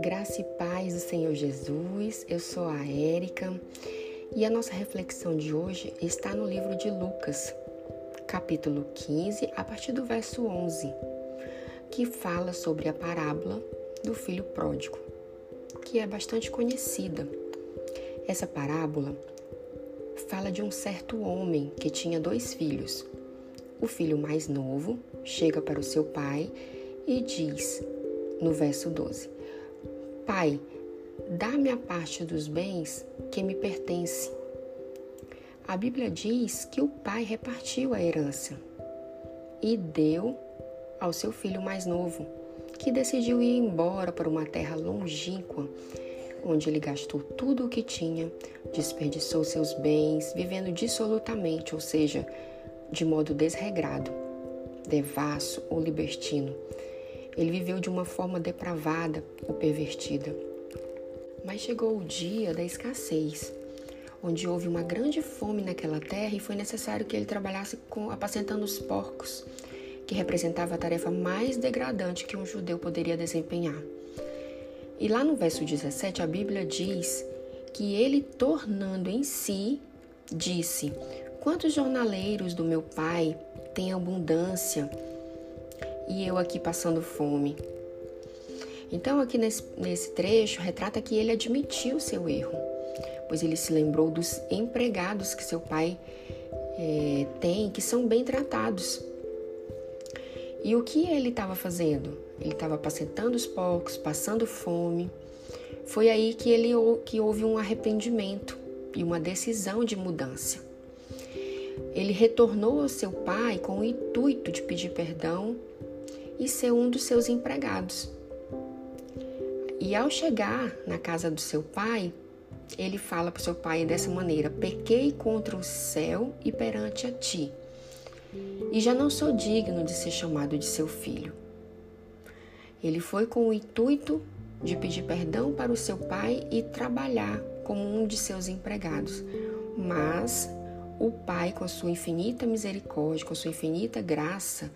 Graça e paz do Senhor Jesus, eu sou a Érica e a nossa reflexão de hoje está no livro de Lucas, capítulo 15, a partir do verso 11, que fala sobre a parábola do filho pródigo, que é bastante conhecida. Essa parábola fala de um certo homem que tinha dois filhos. O filho mais novo chega para o seu pai e diz, no verso 12: Pai, dá-me a parte dos bens que me pertence. A Bíblia diz que o pai repartiu a herança e deu ao seu filho mais novo, que decidiu ir embora para uma terra longínqua, onde ele gastou tudo o que tinha, desperdiçou seus bens, vivendo dissolutamente, ou seja, de modo desregrado, devasso ou libertino ele viveu de uma forma depravada ou pervertida. Mas chegou o dia da escassez, onde houve uma grande fome naquela terra e foi necessário que ele trabalhasse com, apacentando os porcos, que representava a tarefa mais degradante que um judeu poderia desempenhar. E lá no verso 17, a Bíblia diz que ele, tornando em si, disse: Quantos jornaleiros do meu pai têm abundância e eu aqui passando fome. Então, aqui nesse, nesse trecho, retrata que ele admitiu seu erro, pois ele se lembrou dos empregados que seu pai é, tem, que são bem tratados. E o que ele estava fazendo? Ele estava apacentando os porcos, passando fome. Foi aí que, ele, que houve um arrependimento e uma decisão de mudança. Ele retornou ao seu pai com o intuito de pedir perdão e ser um dos seus empregados. E ao chegar na casa do seu pai, ele fala para o seu pai dessa maneira: Pequei contra o céu e perante a ti, e já não sou digno de ser chamado de seu filho. Ele foi com o intuito de pedir perdão para o seu pai e trabalhar como um de seus empregados, mas o pai, com a sua infinita misericórdia, com a sua infinita graça,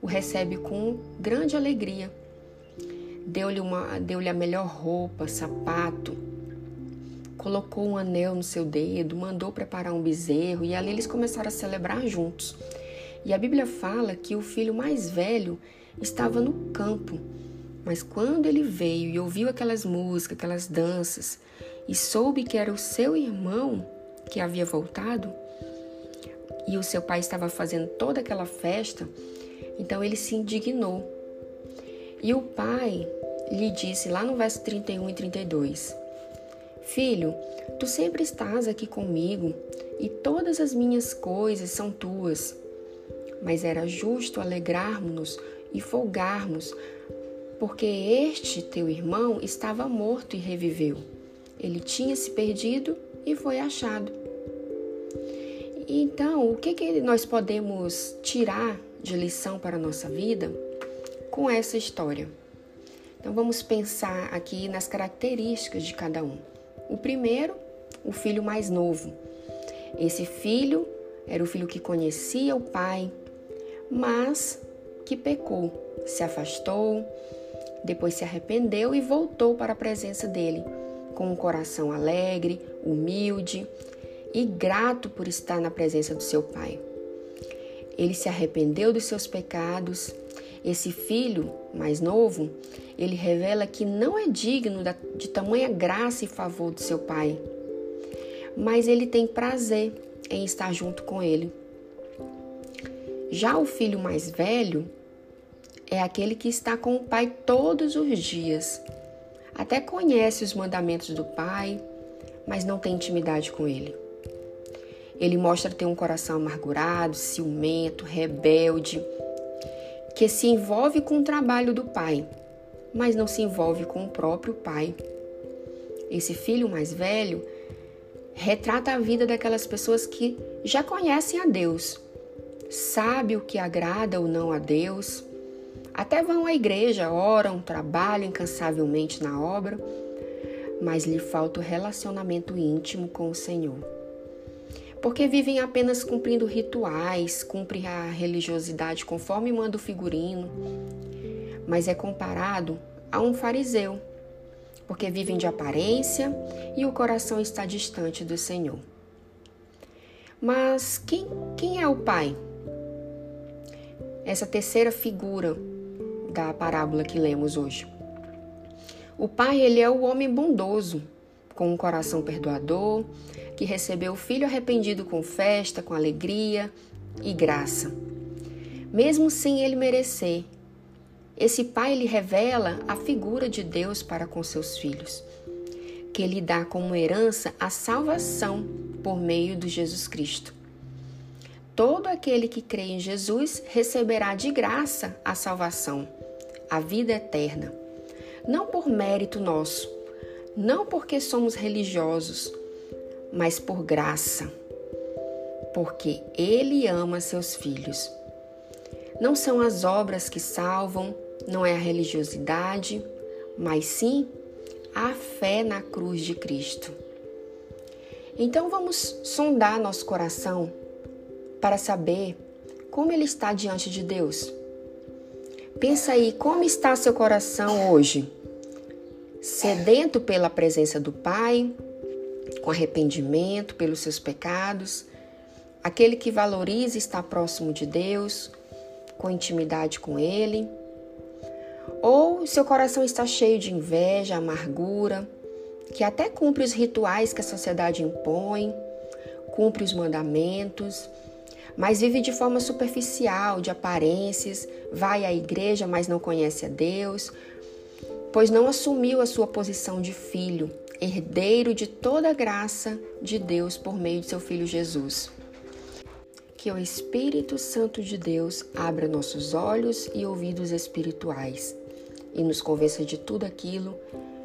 o recebe com grande alegria. Deu-lhe deu a melhor roupa, sapato, colocou um anel no seu dedo, mandou preparar um bezerro e ali eles começaram a celebrar juntos. E a Bíblia fala que o filho mais velho estava no campo, mas quando ele veio e ouviu aquelas músicas, aquelas danças, e soube que era o seu irmão que havia voltado, e o seu pai estava fazendo toda aquela festa, então ele se indignou. E o pai lhe disse lá no verso 31 e 32: Filho, tu sempre estás aqui comigo e todas as minhas coisas são tuas. Mas era justo alegrarmos-nos e folgarmos, porque este teu irmão estava morto e reviveu. Ele tinha se perdido e foi achado. Então, o que, que nós podemos tirar de lição para a nossa vida com essa história. Então vamos pensar aqui nas características de cada um. O primeiro, o filho mais novo. Esse filho era o filho que conhecia o pai, mas que pecou, se afastou, depois se arrependeu e voltou para a presença dele, com um coração alegre, humilde e grato por estar na presença do seu pai. Ele se arrependeu dos seus pecados. Esse filho mais novo, ele revela que não é digno de tamanha graça e favor do seu pai, mas ele tem prazer em estar junto com ele. Já o filho mais velho é aquele que está com o pai todos os dias. Até conhece os mandamentos do pai, mas não tem intimidade com ele. Ele mostra ter um coração amargurado, ciumento, rebelde, que se envolve com o trabalho do pai, mas não se envolve com o próprio pai. Esse filho mais velho retrata a vida daquelas pessoas que já conhecem a Deus, sabe o que agrada ou não a Deus, até vão à igreja, oram, trabalham incansavelmente na obra, mas lhe falta o relacionamento íntimo com o Senhor. Porque vivem apenas cumprindo rituais, cumprem a religiosidade conforme manda o figurino, mas é comparado a um fariseu, porque vivem de aparência e o coração está distante do Senhor. Mas quem, quem é o Pai? Essa terceira figura da parábola que lemos hoje. O Pai, ele é o homem bondoso, com um coração perdoador, que recebeu o filho arrependido com festa, com alegria e graça. Mesmo sem ele merecer, esse pai lhe revela a figura de Deus para com seus filhos, que lhe dá como herança a salvação por meio de Jesus Cristo. Todo aquele que crê em Jesus receberá de graça a salvação, a vida eterna. Não por mérito nosso, não porque somos religiosos, mas por graça, porque Ele ama seus filhos. Não são as obras que salvam, não é a religiosidade, mas sim a fé na cruz de Cristo. Então vamos sondar nosso coração para saber como ele está diante de Deus. Pensa aí como está seu coração hoje? Sedento pela presença do Pai, com arrependimento pelos seus pecados, aquele que valoriza estar próximo de Deus, com intimidade com Ele, ou seu coração está cheio de inveja, amargura, que até cumpre os rituais que a sociedade impõe, cumpre os mandamentos, mas vive de forma superficial, de aparências, vai à igreja, mas não conhece a Deus, pois não assumiu a sua posição de filho herdeiro de toda a graça de Deus por meio de seu Filho Jesus. Que o Espírito Santo de Deus abra nossos olhos e ouvidos espirituais e nos convença de tudo aquilo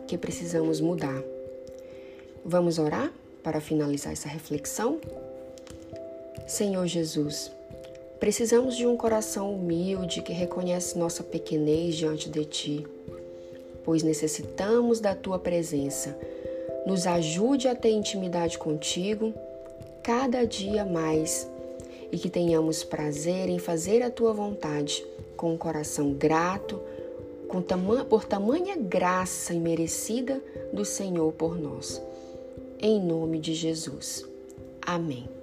que precisamos mudar. Vamos orar para finalizar essa reflexão? Senhor Jesus, precisamos de um coração humilde que reconhece nossa pequenez diante de Ti, pois necessitamos da Tua presença nos ajude a ter intimidade contigo cada dia mais e que tenhamos prazer em fazer a tua vontade com um coração grato com por tamanha graça imerecida do Senhor por nós. Em nome de Jesus. Amém.